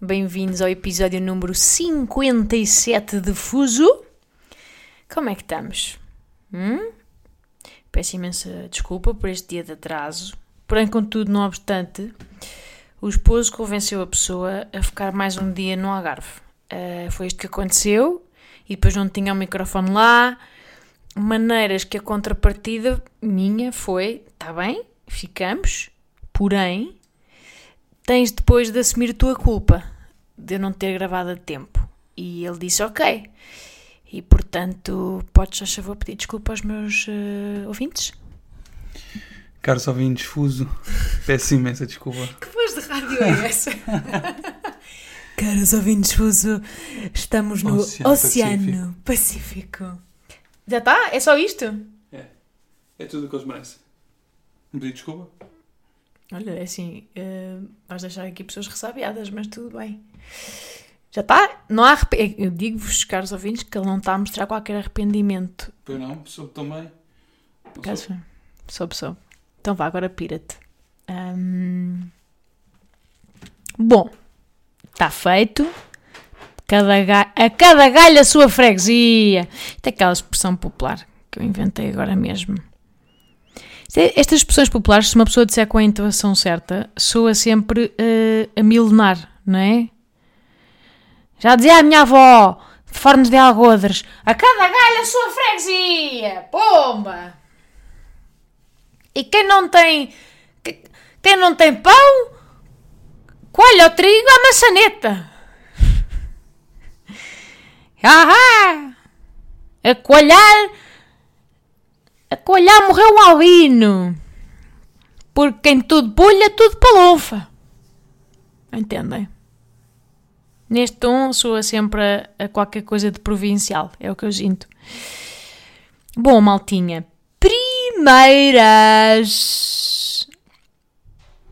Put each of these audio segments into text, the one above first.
Bem-vindos ao episódio número 57 de Fuso. Como é que estamos? Hum? Peço imensa desculpa por este dia de atraso. Porém, contudo, não obstante, o esposo convenceu a pessoa a ficar mais um dia no Algarve. Uh, foi isto que aconteceu e depois não tinha o microfone lá. Maneiras que a contrapartida minha foi: está bem, ficamos, porém, tens depois de assumir a tua culpa de eu não ter gravado a tempo. E ele disse: ok. E portanto, podes, a favor, pedir desculpa aos meus uh, ouvintes? Caros ouvintes, fuso, peço imensa desculpa. Que voz de rádio é essa? Caros ouvintes, fuso, estamos no Oceano Oceano Pacífico. Já está? É só isto? É, é tudo o que eles merecem. Pedido de desculpa? Olha, é assim, uh, vais deixar aqui pessoas ressabiadas, mas tudo bem. Já está? Não há arrependimento. Eu digo-vos, caros ouvintes, que ele não está a mostrar qualquer arrependimento. Pois não, soube também. Não Caso soube. soube, soube. Então vá, agora pira-te. Hum, Bom, está feito. Cada ga- A cada galho a sua freguesia. Isto é aquela expressão popular que eu inventei agora mesmo. Estas expressões populares, se uma pessoa disser com a intuação certa, soa sempre eh, a milenar, não é? Já dizia a minha avó, de Fornos de Algodres, a cada galho a sua freguesia. Pomba! E quem não tem. que- Quem não tem pão, colhe o trigo à maçaneta. Ahá! A coalhar. A coalhar morreu um albino. Porque quem tudo pulha, tudo palonfa. Entendem? Neste tom soa sempre a, a qualquer coisa de provincial. É o que eu sinto. Bom, maltinha. Primeiras.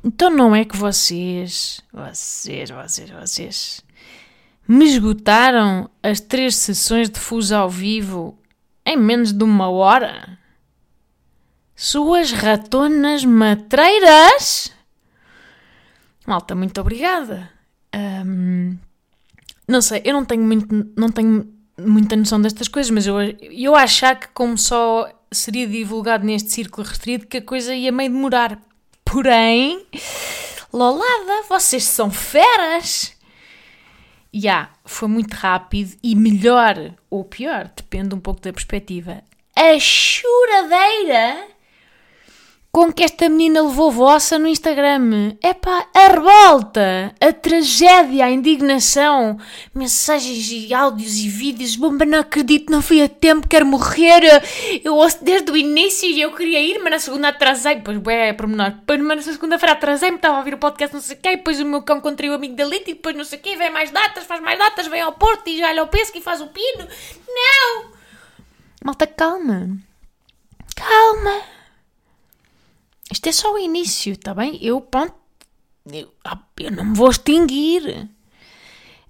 Então não é que vocês, vocês, vocês, vocês me esgotaram as três sessões de fuso ao vivo em menos de uma hora? Suas ratonas matreiras? Malta, muito obrigada. Ahm, não sei, eu não tenho, muito, não tenho muita noção destas coisas, mas eu, eu achar que como só seria divulgado neste círculo restrito que a coisa ia meio demorar. Porém, lolada, vocês são feras! Já, foi muito rápido e melhor ou pior, depende um pouco da perspectiva. A choradeira com que esta menina levou vossa no Instagram. Epá, a revolta, a tragédia, a indignação, mensagens e áudios e vídeos. Bomba, não acredito, não fui a tempo, quero morrer. Eu ouço desde o início e eu queria ir, mas na segunda atrasei. Pois, é, pormenor. Depois, mas na segunda-feira atrasei-me, estava a ouvir o podcast, não sei o quê. E depois o meu cão contraiu o amigo da Lita e depois não sei o quê. Vem mais datas, faz mais datas, vem ao Porto e já olha ao pesco e faz o pino. Não! Malta, calma. Calma. Isto é só o início, está bem? Eu, pronto, eu, ah, eu não me vou extinguir.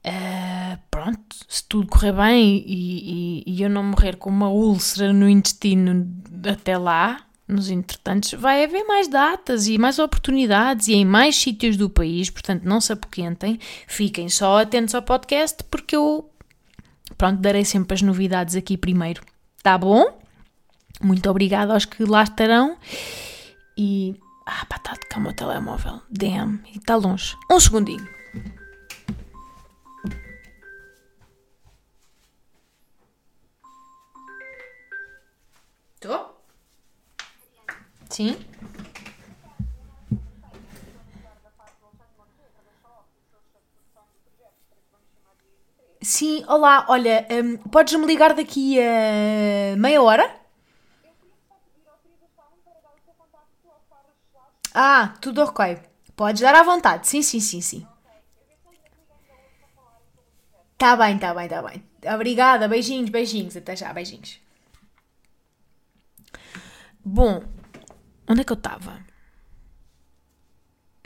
Ah, pronto, se tudo correr bem e, e- e eu não morrer com uma úlcera no intestino até lá, nos entretantos, vai haver mais datas e mais oportunidades e em mais sítios do país, portanto não se apoquentem, fiquem só atentos ao podcast porque eu, pronto, darei sempre as novidades aqui primeiro. Tá bom? Muito obrigada aos que lá estarão. E. Ah, pá, está de cá o meu telemóvel. Damn, e está longe. Um segundinho. Estou? Sim? Sim, olá, olha, hum, podes-me ligar daqui a meia hora? Ah, tudo ok. Podes dar à vontade. Sim, sim, sim, sim. Tá bem, tá bem, tá bem. Obrigada, beijinhos, beijinhos. Até já, beijinhos. Bom, onde é que eu estava?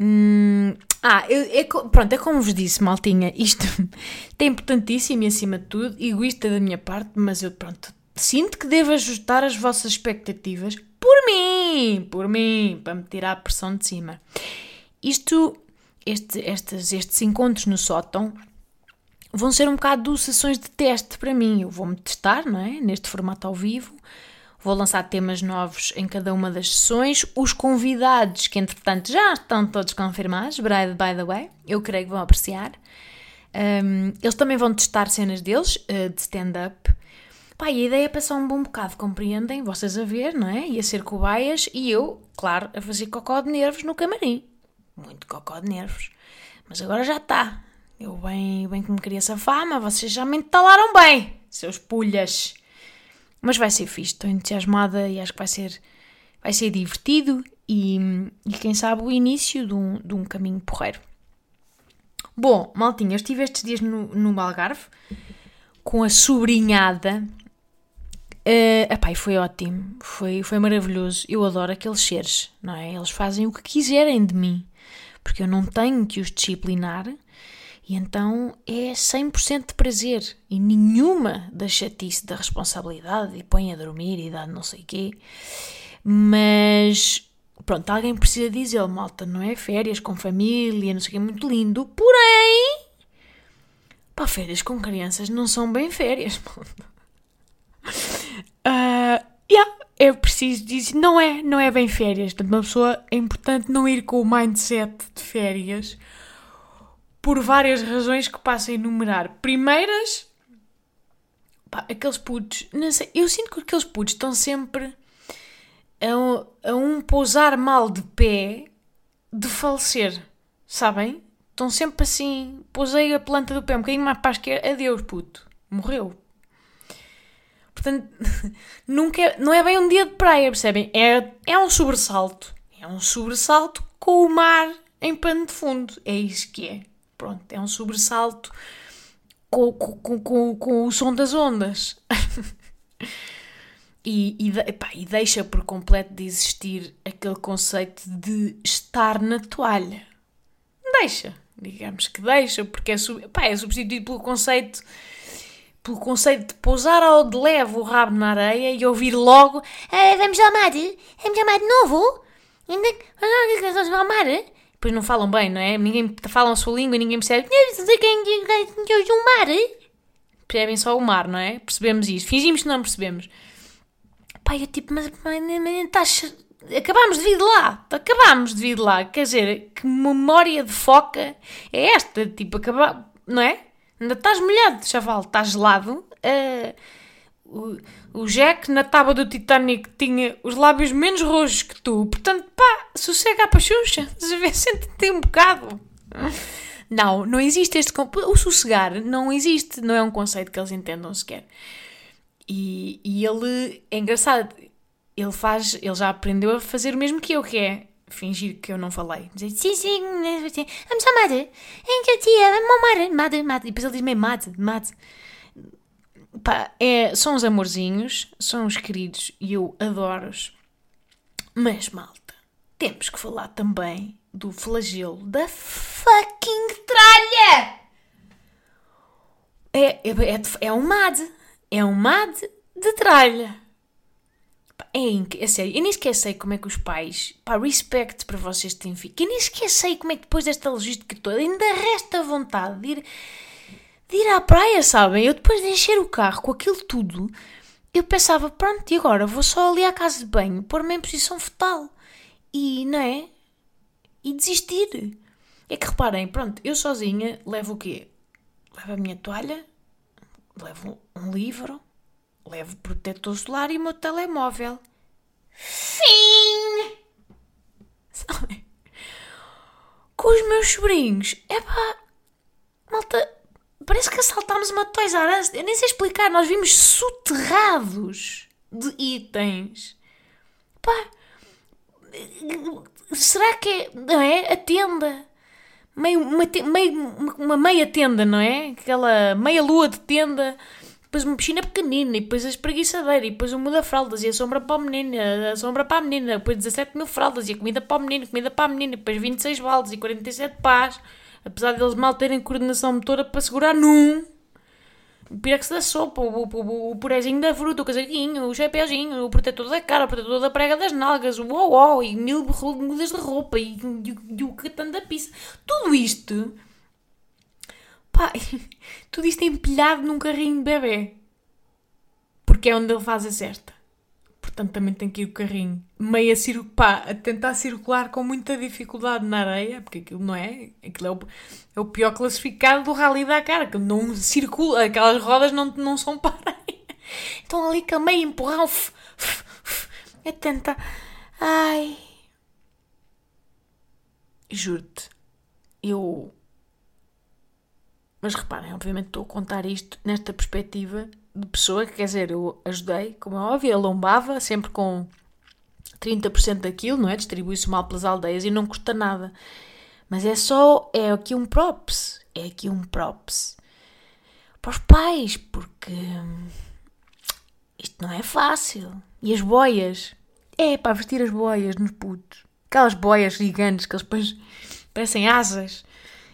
Hum, ah, eu, é, pronto, é como vos disse, maltinha, isto é importantíssimo e acima de tudo, egoísta da minha parte, mas eu, pronto, sinto que devo ajustar as vossas expectativas por mim, por mim, para me tirar a pressão de cima. Isto, este, estes, estes encontros no sótão vão ser um bocado sessões de teste para mim. Eu vou-me testar, não é? Neste formato ao vivo. Vou lançar temas novos em cada uma das sessões. Os convidados, que entretanto já estão todos confirmados, by the way, eu creio que vão apreciar. Um, eles também vão testar cenas deles, uh, de stand-up. Pá, e a ideia é passar um bom bocado, compreendem? Vocês a ver, não é? E a ser cobaias e eu, claro, a fazer cocó de nervos no camarim. Muito cocó de nervos. Mas agora já está. Eu bem, bem que me queria essa fama, vocês já me entalaram bem, seus pulhas. Mas vai ser fixe, estou entusiasmada e acho que vai ser, vai ser divertido e, e quem sabe o início de um, de um caminho porreiro. Bom, maltinha, eu estive estes dias no, no Algarve com a sobrinhada. Uh, epá, foi ótimo, foi, foi maravilhoso. Eu adoro aqueles seres, não é? Eles fazem o que quiserem de mim, porque eu não tenho que os disciplinar e então é 100% de prazer e nenhuma da chatice da responsabilidade e põe a dormir e dá não sei quê. Mas pronto, alguém precisa dizer, malta, não é? Férias com família, não sei o que, é muito lindo. Porém, pá, férias com crianças não são bem férias, uh, yeah, é preciso dizer, não é, não é bem férias. Portanto, uma pessoa é importante não ir com o mindset de férias por várias razões que passo a enumerar. Primeiras, pá, aqueles putos, não sei, eu sinto que aqueles putos estão sempre a, a um pousar mal de pé de falecer, sabem? Estão sempre assim, pousei a planta do pé um bocadinho mais para a esquerda, adeus puto, morreu. Portanto, nunca é, não é bem um dia de praia, percebem? É, é um sobressalto. É um sobressalto com o mar em pano de fundo. É isso que é. Pronto, é um sobressalto com, com, com, com o som das ondas. e, e, epá, e deixa por completo de existir aquele conceito de estar na toalha. Deixa, digamos que deixa, porque é, epá, é substituído pelo conceito pelo conceito de pousar ao de leve o rabo na areia e ouvir logo ah, vamos ao mar, vamos ao mar de novo, vamos ao mar, depois não falam bem, não é? Ninguém falam a sua língua e ninguém percebe. o mar. Percebem só o mar, não é? Percebemos isso. Fingimos que não percebemos. Pai, eu tipo, mas, mas, mas estás. Acabámos de vir de lá. Acabámos de vir de lá. Quer dizer, que memória de foca é esta? Tipo, acabar. Não é? Ainda estás molhado, chaval. Estás gelado. Uh, o, o Jack na tábua do Titanic tinha os lábios menos rojos que tu, portanto, pá, sossega a pachucha, sente-te um bocado. Não, não existe este. O sossegar não existe, não é um conceito que eles entendam sequer. E, e ele é engraçado, ele faz, ele já aprendeu a fazer o mesmo que eu, que é fingir que eu não falei. Dizer sim, sim, vamos ao mar, em que tia, vamos mad, mad. E depois ele diz meio mad, mad. Pá, é, são os amorzinhos, são os queridos e eu adoro-os. Mas, malta, temos que falar também do flagelo da fucking tralha! É, é, é, é um mad. É um mad de tralha. É, é sério, eu nem sequer sei como é que os pais, pá, respect para vocês têm filho, eu nem sequer sei como é que depois desta logística toda ainda resta vontade de ir de ir à praia, sabem? Eu depois de encher o carro com aquilo tudo, eu pensava, pronto, e agora vou só ali à casa de banho, pôr-me em posição fetal. E, não é? E desistir. É que reparem, pronto, eu sozinha levo o quê? Levo a minha toalha, levo um livro, levo protetor solar e o meu telemóvel. Fim! Sabem? Com os meus sobrinhos, é pá, malta, Parece que assaltámos uma Toys R Us. Eu nem sei explicar. Nós vimos soterrados de itens. Pá. Será que é, não é? A tenda. meio, uma, te- meio, uma meia tenda, não é? Aquela meia lua de tenda, depois uma piscina pequenina, e depois a espreguiçadeira, e depois o muda-fraldas, e a sombra para o menino, a sombra para a menina, depois 17 mil fraldas, e a comida para o menino, comida para a menina, e depois 26 baldes e 47 pás, apesar deles mal terem coordenação motora para segurar num. O pirex da sopa, o, o, o, da fruta, o casaquinho, o chapéuzinho, o protetor da cara, o protetor da prega das nalgas, o uau uau, e mil mudas de roupa, e, e, e o catano da pizza. Tudo isto, pá, tudo isto é empilhado num carrinho de bebê. Porque é onde ele faz a cesta. Portanto, também tem que ir o carrinho meio a, pá, a tentar circular com muita dificuldade na areia, porque aquilo não é. Aquilo é o, é o pior classificado do Rally da cara, que não circula, aquelas rodas não, não são para areia. Então ali que a meio empurrão, f- f- f- a tentar. Ai. Juro-te, eu. Mas reparem, obviamente estou a contar isto nesta perspectiva de pessoa que, quer dizer, eu ajudei, como é óbvio, lombava, sempre com 30% daquilo, não é? Distribui-se mal pelas aldeias e não custa nada. Mas é só, é aqui um props, é aqui um props para os pais, porque isto não é fácil. E as boias, é para vestir as boias nos putos. Aquelas boias gigantes que eles depois parecem asas.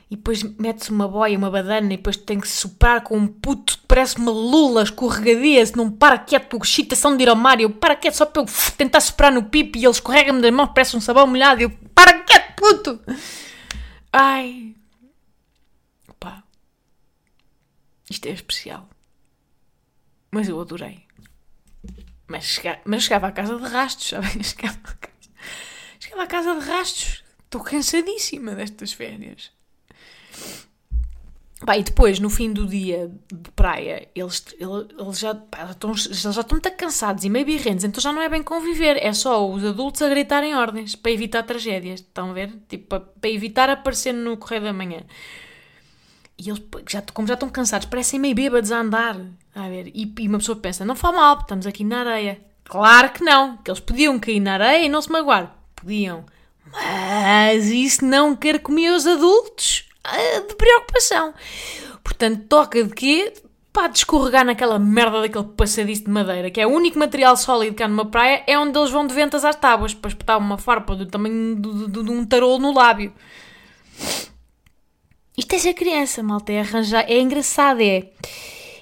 E depois mete-se uma boia, uma badana, e depois tem que soprar com um puto que parece uma lula escorregadia, se não para quieto, excitação de ir ao mar, eu para quieto só para eu tentar soprar no pipi e ele escorrega-me das mãos, parece um sabão molhado, eu para quieto, puto! Ai. Pá. Isto é especial. Mas eu adorei. Mas, chega- mas chegava à casa de rastos, sabem? Chegava casa, chegava à casa de rastos. Estou cansadíssima destas férias. Pá, e depois, no fim do dia de praia, eles, ele- eles, já, pá, estão, eles já estão muito cansados e meio birrentos, então já não é bem conviver, é só os adultos a gritarem ordens para evitar tragédias. Estão a ver? Tipo, para, para evitar aparecer no correio da manhã. E eles, já, como já estão cansados, parecem meio bêbados a andar. A ver? E, e uma pessoa pensa: não faz mal, estamos aqui na areia. Claro que não, que eles podiam cair na areia e não se magoar. Podiam. Mas isso não quer comer os adultos de preocupação. Portanto, toca de quê? Pá, de escorregar naquela merda daquele passadiço de madeira, que é o único material sólido que há numa praia, é onde eles vão de ventas às tábuas para espetar uma farpa do tamanho de, de- de um tarolo no lábio. Isto é ser criança, malta, é arranjar, é engraçado, é.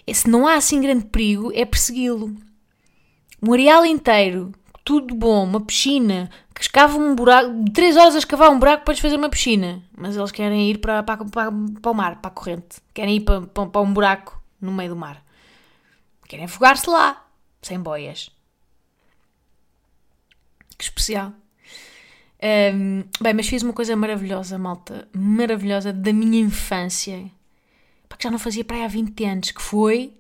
é se não há assim grande perigo, é persegui-lo. Um areal inteiro, tudo bom, uma piscina, que escava um buraco, três horas a escavar um buraco para lhes fazer uma piscina. Mas eles querem ir para, para, para, para o mar, para a corrente. Querem ir para, para, para um buraco no meio do mar. Querem afogar-se lá, sem boias. Que especial. Ahm, bem, mas fiz uma coisa maravilhosa, malta. Maravilhosa da minha infância. Pá, que já não fazia praia há 20 anos. Que foi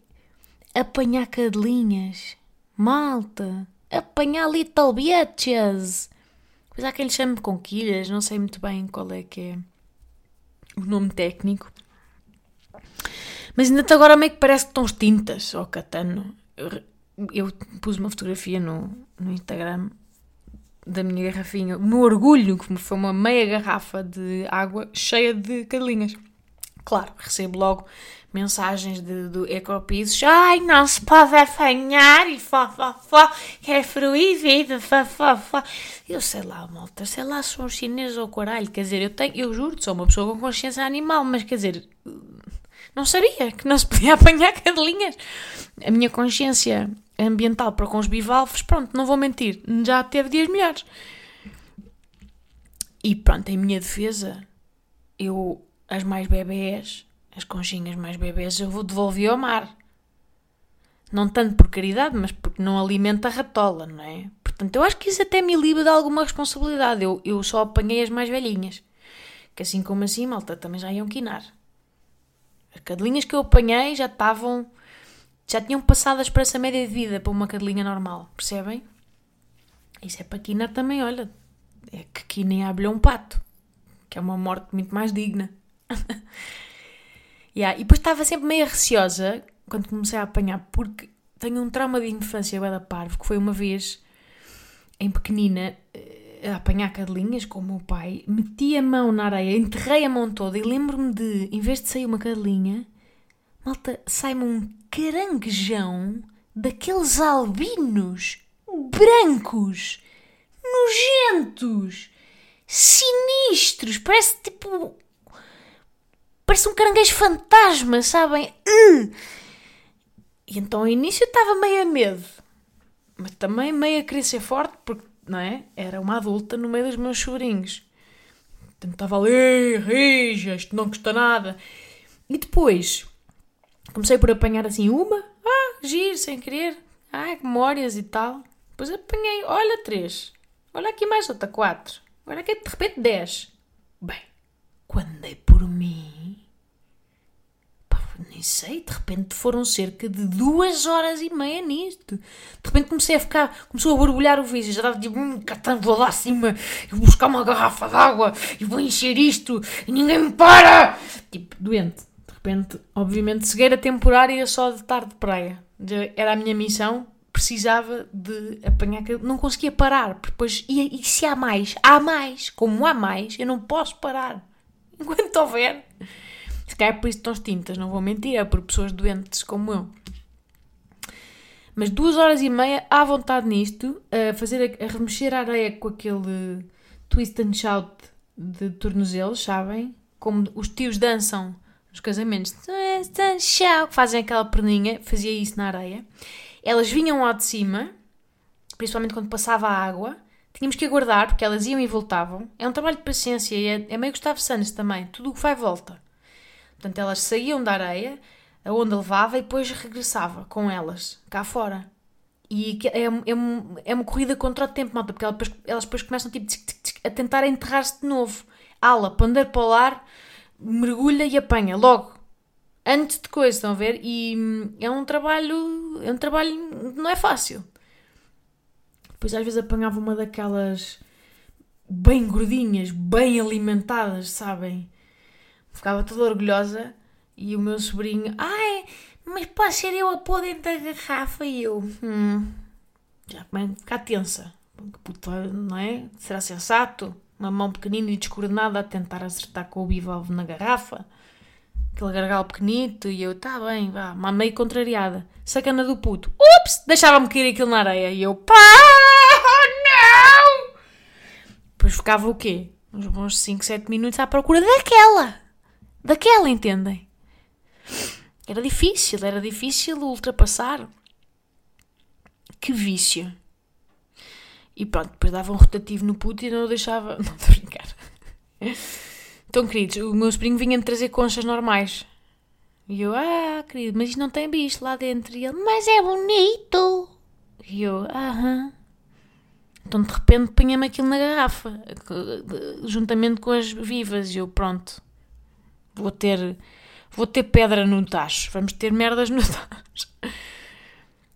apanhar cadelinhas. Malta. Apanhar little bitches. Pois há quem lhe chame conquilhas. Não sei muito bem qual é que é o nome técnico. Mas ainda até agora meio que parece que estão extintas. Ó, Catano. Eu, eu pus uma fotografia no, no Instagram da minha garrafinha, o meu orgulho, que foi uma meia garrafa de água cheia de cadelinhas. Claro, recebo logo mensagens de, do Ecopisos. Ai, não se pode apanhar e fó, fó, fó, que é proibido, fó, fó, fó. Eu sei lá, malta, sei lá se são chineses ou caralho. Quer dizer, eu, tenho, eu juro, sou uma pessoa com consciência animal, mas quer dizer, não sabia que não se podia apanhar cadelinhas. A minha consciência ambiental para com os bivalves, pronto, não vou mentir, já teve dias melhores. E pronto, em minha defesa, eu, as mais bebés, as conchinhas mais bebés, eu vou devolver ao mar. Não tanto por caridade, mas porque não alimenta a ratola, não é? Portanto, eu acho que isso até me livra de alguma responsabilidade. Eu, eu só apanhei as mais velhinhas. Que assim como assim, malta, também já iam quinar. As cadelinhas que eu apanhei já estavam. Já tinham passado a expressa média de vida para uma cadelinha normal, percebem? Isso é para quinar também, olha. É que quinem a abelha um pato. Que é uma morte muito mais digna. yeah. E depois estava sempre meio receosa quando comecei a apanhar, porque tenho um trauma de infância da parvo, que foi uma vez, em pequenina, eh, a apanhar cadelinhas com o meu pai, meti a mão na areia, enterrei a mão toda e lembro-me de, em vez de sair uma cadelinha, malta, sai-me um caranguejão daqueles albinos brancos, nojentos, sinistros, parece tipo. Parece um caranguejo fantasma, sabem? Uh! E então ao início estava meio a medo, mas também meio a querer ser forte, porque não é? Era uma adulta no meio dos meus sobrinhos. Portanto, estava ali, rija, isto não custa nada. E depois comecei por apanhar assim uma, ah, giro, sem querer, ah, memórias e tal. Depois apanhei, olha, três, olha aqui mais outra, quatro, olha aqui de repente dez. Bem, quando dei por mim, nem sei, de repente foram cerca de duas horas e meia nisto. De repente comecei a ficar, começou a borbulhar o vício, já estava tipo, hum, catando, vou lá acima, e vou buscar uma garrafa d'água e vou encher isto e ninguém me para! Tipo, doente. De repente, obviamente, cegueira temporária só de tarde de praia. Era a minha missão, precisava de apanhar, não conseguia parar, depois, e, e se há mais? Há mais! Como há mais, eu não posso parar. Enquanto houver. Se calhar por isso estão extintas, não vou mentir, é por pessoas doentes como eu. Mas duas horas e meia à vontade nisto, a fazer a, a remexer a areia com aquele twist and shout de tornozelos, sabem? Como os tios dançam nos casamentos, twist and shout, fazem aquela perninha, fazia isso na areia. Elas vinham lá de cima, principalmente quando passava a água, tínhamos que aguardar, porque elas iam e voltavam. É um trabalho de paciência e é, é meio Gustavo Santos também, tudo o que vai volta. Portanto, elas saíam da areia, a onda levava e depois regressava com elas, cá fora. E é, é, é uma corrida contra o tempo, malta, porque elas depois, elas depois começam tipo, a tentar enterrar-se de novo. Ala, pandeiro para o ar, mergulha e apanha, logo. Antes de coisa, estão a ver? E hum, é um trabalho, é um trabalho, não é fácil. Depois às vezes apanhava uma daquelas bem gordinhas, bem alimentadas, sabem? Ficava toda orgulhosa e o meu sobrinho, ai, mas pode ser eu a pôr dentro da garrafa e eu, hum, já começo a ficar tensa. Puta, não é? Será sensato? Uma mão pequenina e descoordenada a tentar acertar com o bivalve na garrafa. Aquele gargalo pequenito e eu, tá bem, vá, mas meio contrariada. Sacana do puto. Ups! Deixava-me cair aquilo na areia e eu, pá, não! Depois ficava o quê? Uns bons 5, 7 minutos à procura daquela daquela, entendem? Era difícil, era difícil ultrapassar. Que vício. E pronto, depois dava um rotativo no puto e não deixava. Não estou a brincar. Então, queridos, o meu sobrinho vinha-me trazer conchas normais. E eu, ah, querido, mas isto não tem bicho lá dentro. E ele, mas é bonito. E eu, aham. Então, de repente, punha-me aquilo na garrafa, juntamente com as vivas. E eu, pronto, Vou ter, vou ter pedra no tacho. Vamos ter merdas no tacho.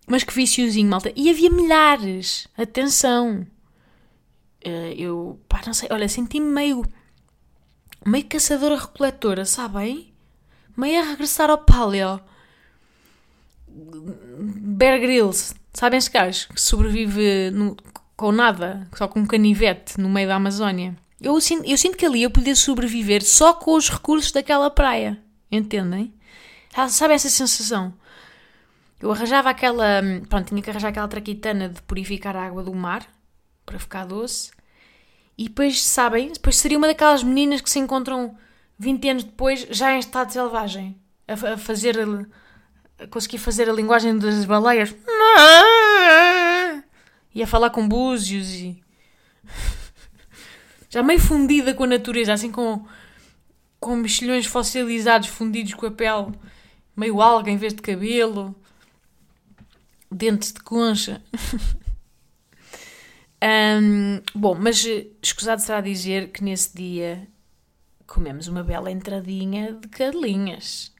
Mas que viciozinho, malta. E havia milhares. Atenção. Eh, eu, pá, não sei. Olha, senti-me meio, meio caçadora-recoletora, sabem? Meio a regressar ao paleo. Bear Grylls. Sabem esse gajo que sobrevive no, com nada, só com um canivete no meio da Amazónia? Eu sinto, eu sinto que ali eu podia sobreviver só com os recursos daquela praia. Entendem? Sabe essa sensação? Eu arranjava aquela. Pronto, tinha que arranjar aquela traquitana de purificar a água do mar para ficar doce. E depois, sabem? Depois seria uma daquelas meninas que se encontram 20 anos depois, já em estado selvagem, a, a fazer. a conseguir fazer a linguagem das baleias. E a falar com búzios e já meio fundida com a natureza, assim com, com mexilhões fossilizados fundidos com a pele, meio alga em vez de cabelo, dentes de concha. um, bom, mas escusado será dizer que nesse dia comemos uma bela entradinha de cadelinhas.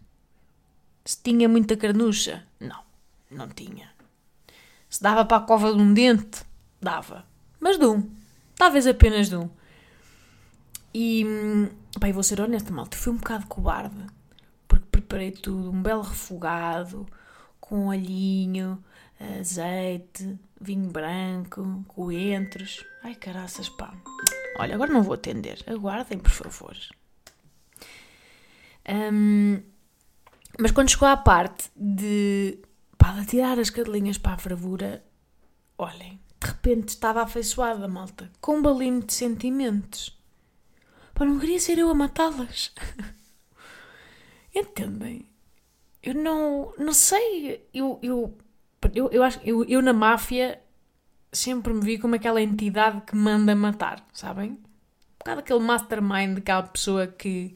Se tinha muita carnucha? Não, não tinha. Se dava para a cova de um dente? Dava. Mas de um. Talvez apenas de um. E, bem, vou ser honesta, malta, fui um bocado cobarde, porque preparei tudo, um belo refogado, com um olhinho, azeite, vinho branco, coentros. Ai, caraças, pá. Olha, agora não vou atender. Aguardem, por favor. Hum, mas quando chegou à parte de, pá, de tirar as cadelinhas para a fervura, olhem, de repente estava afeiçoada, malta, com um balinho de sentimentos. Pá, não queria ser eu a matá-las. Entendem? Eu não, não sei, eu, eu, eu, eu acho eu, eu na máfia sempre me vi como aquela entidade que manda matar, sabem? Um bocado aquele mastermind, aquela pessoa que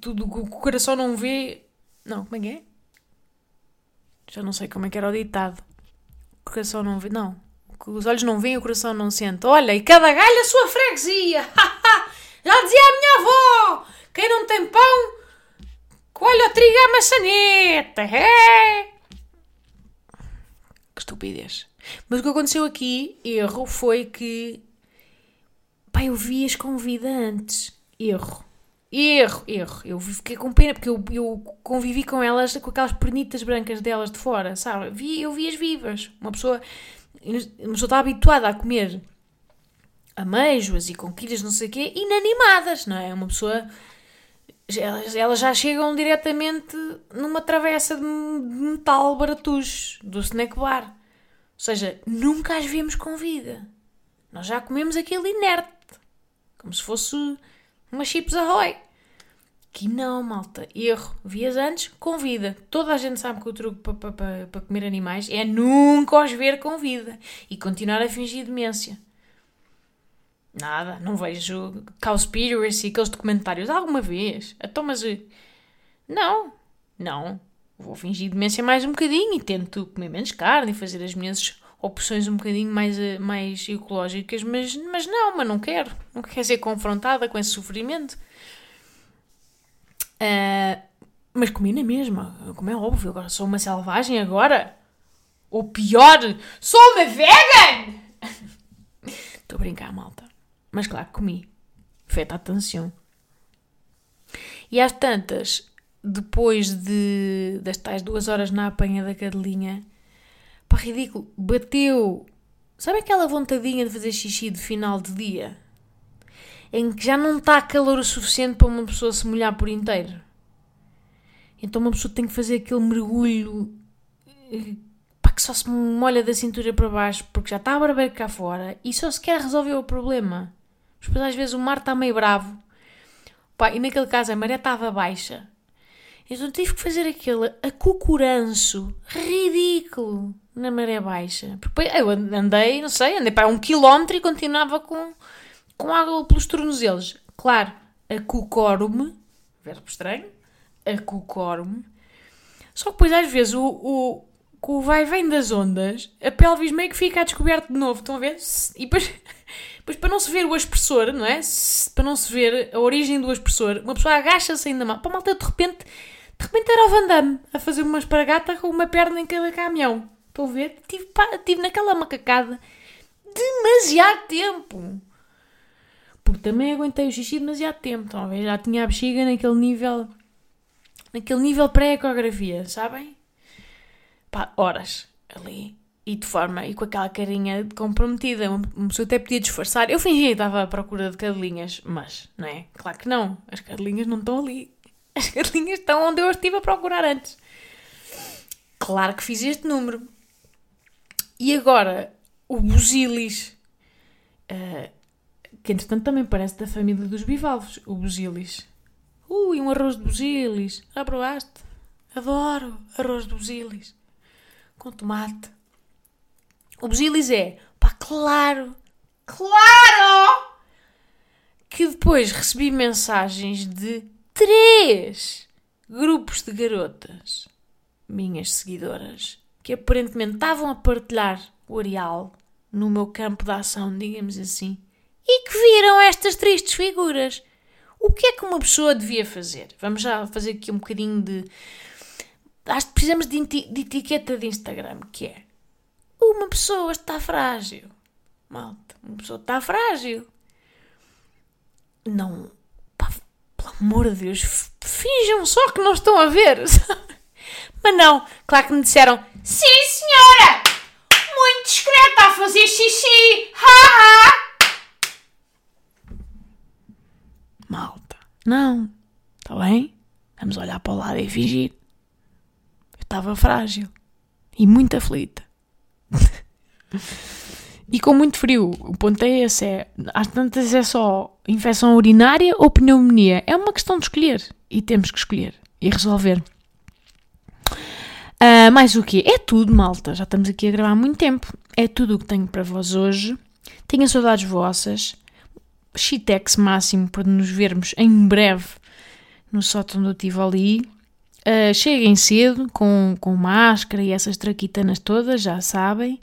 tudo que o coração não vê. Não, como é que é? Já não sei como é que era o ditado. O coração não vê. Não. Os olhos não veem, o coração não sente. Olha, e cada galho a sua freguesia. Já dizia a minha avó: quem não tem pão, colhe o trigo à maçaneta. Que estupidez. Mas o que aconteceu aqui, erro, foi que. Pá, eu vi as com vida antes. Erro. Erro, erro. Eu fiquei com pena porque eu, eu convivi com elas, com aquelas pernitas brancas delas de fora, sabe? Vi, eu vi as vivas. Uma pessoa, uma pessoa está habituada a comer ameijoas e conquilhas, não sei o quê, inanimadas, não é? Uma pessoa. Elas, elas já chegam diretamente numa travessa de metal baratus do snack bar. Ou seja, nunca as vemos com vida. Nós já comemos aquilo inerte. Como se fosse uma chips ahoy. Que não, malta. Erro. Vias antes, com vida. Toda a gente sabe que o truque para pa, pa, pa comer animais é nunca os ver com vida. E continuar a fingir demência. Nada. Não vejo Cowspiracy, aqueles documentários alguma vez. Então, mas... Eh, não. Não. Vou fingir demência mais um bocadinho e tento comer menos carne e fazer as minhas opções um bocadinho mais, eh, mais ecológicas, mas, mas não, mas não quero. Não quero ser confrontada com esse sofrimento. Uh, mas comi na mesma, como é óbvio. Agora sou uma selvagem agora. Ou pior, sou uma vegan! Estou a brincar, malta. Mas claro, comi. Feita atenção. E às tantas, depois de, das tais duas horas na apanha da cadelinha, pá, ridículo, bateu. Sabe aquela vontadinha de fazer xixi de final de dia? Em que já não está calor o suficiente para uma pessoa se molhar por inteiro. Então uma pessoa tem que fazer aquele mergulho eh, pá, que só se molha da cintura para baixo porque já está a barbeiro cá fora e só se quer resolver o problema. Mas depois às vezes o mar está meio bravo pá, e naquele caso a maré estava baixa. Então tive que fazer aquele acucuranço ridículo na maré baixa. Porque eu andei, não sei, andei para um quilómetro e continuava com com água pelos tornozelos. Claro, acucoro-me, verbo estranho, acucoro-me. Só que depois às vezes o, o, com o vai vem das ondas, a pelvis meio que fica a descoberto de novo, estão a ver? E depois, depois para não se ver o expressor, não é? Para não se ver a origem do expressor, uma pessoa agacha-se ainda mais. Para malta de repente, de repente era o Van Damme a fazer uma espargata com uma perna em cada caminhão. Estão a ver? Tive, tive naquela macacada demasiado tempo porque também aguentei o xixi demasiado tempo, talvez já tinha a bexiga naquele nível, naquele nível pré-ecografia, sabem? Pá, horas ali e de forma, e com aquela carinha comprometida, uma pessoa até podia disfarçar. Eu fingia que estava à procura de cadelinhas, mas, não é? Claro que não, as cadelinhas não estão ali. As cadelinhas estão onde eu estive a procurar antes. Claro que fiz este número. E agora, o busilis. Uh, que entretanto também parece da família dos bivalves, o busilis. Ui, um arroz de busilis. Já provaste? Adoro arroz de busilis. Com tomate. O busilis é, pá, claro, claro, que depois recebi mensagens de três grupos de garotas, minhas seguidoras, que aparentemente estavam a partilhar o areal no meu campo de ação, digamos assim, e que viram estas tristes figuras. O que é que uma pessoa devia fazer? Vamos já fazer aqui um bocadinho de. Acho que precisamos de, de etiqueta de Instagram, que é uma pessoa está frágil. Malta, uma pessoa está frágil. Não. Pá, pelo amor de Deus, finjam só que não estão a ver. Mas não, claro que me disseram Sim, senhora! Muito discreta a fazer xixi! Ha, ha! Malta, não. Está bem? Vamos olhar para o lado e fingir. Eu estava frágil. E muito aflita. e com muito frio. O ponto é esse. É, às tantas é só infecção urinária ou pneumonia. É uma questão de escolher. E temos que escolher. E resolver. Uh, mais o quê? É tudo, malta. Já estamos aqui a gravar há muito tempo. É tudo o que tenho para vós hoje. Tenho saudades vossas. Chitex máximo para nos vermos em breve no sótão do Tivoli. Uh, cheguem cedo com, com máscara e essas traquitanas todas, já sabem.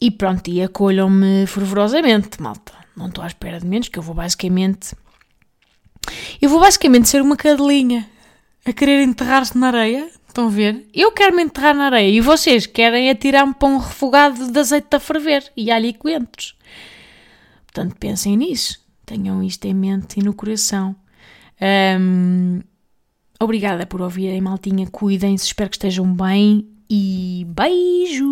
E pronto, e acolham-me fervorosamente, malta. Não estou à espera de menos, que eu vou basicamente. Eu vou basicamente ser uma cadelinha a querer enterrar-se na areia. Estão a ver? Eu quero me enterrar na areia e vocês querem atirar-me para um refogado de azeite a ferver e alho e coentros. Portanto, pensem nisso. Tenham isto em mente e no coração. Um, obrigada por ouvirem, maltinha. Cuidem-se, espero que estejam bem e beijos!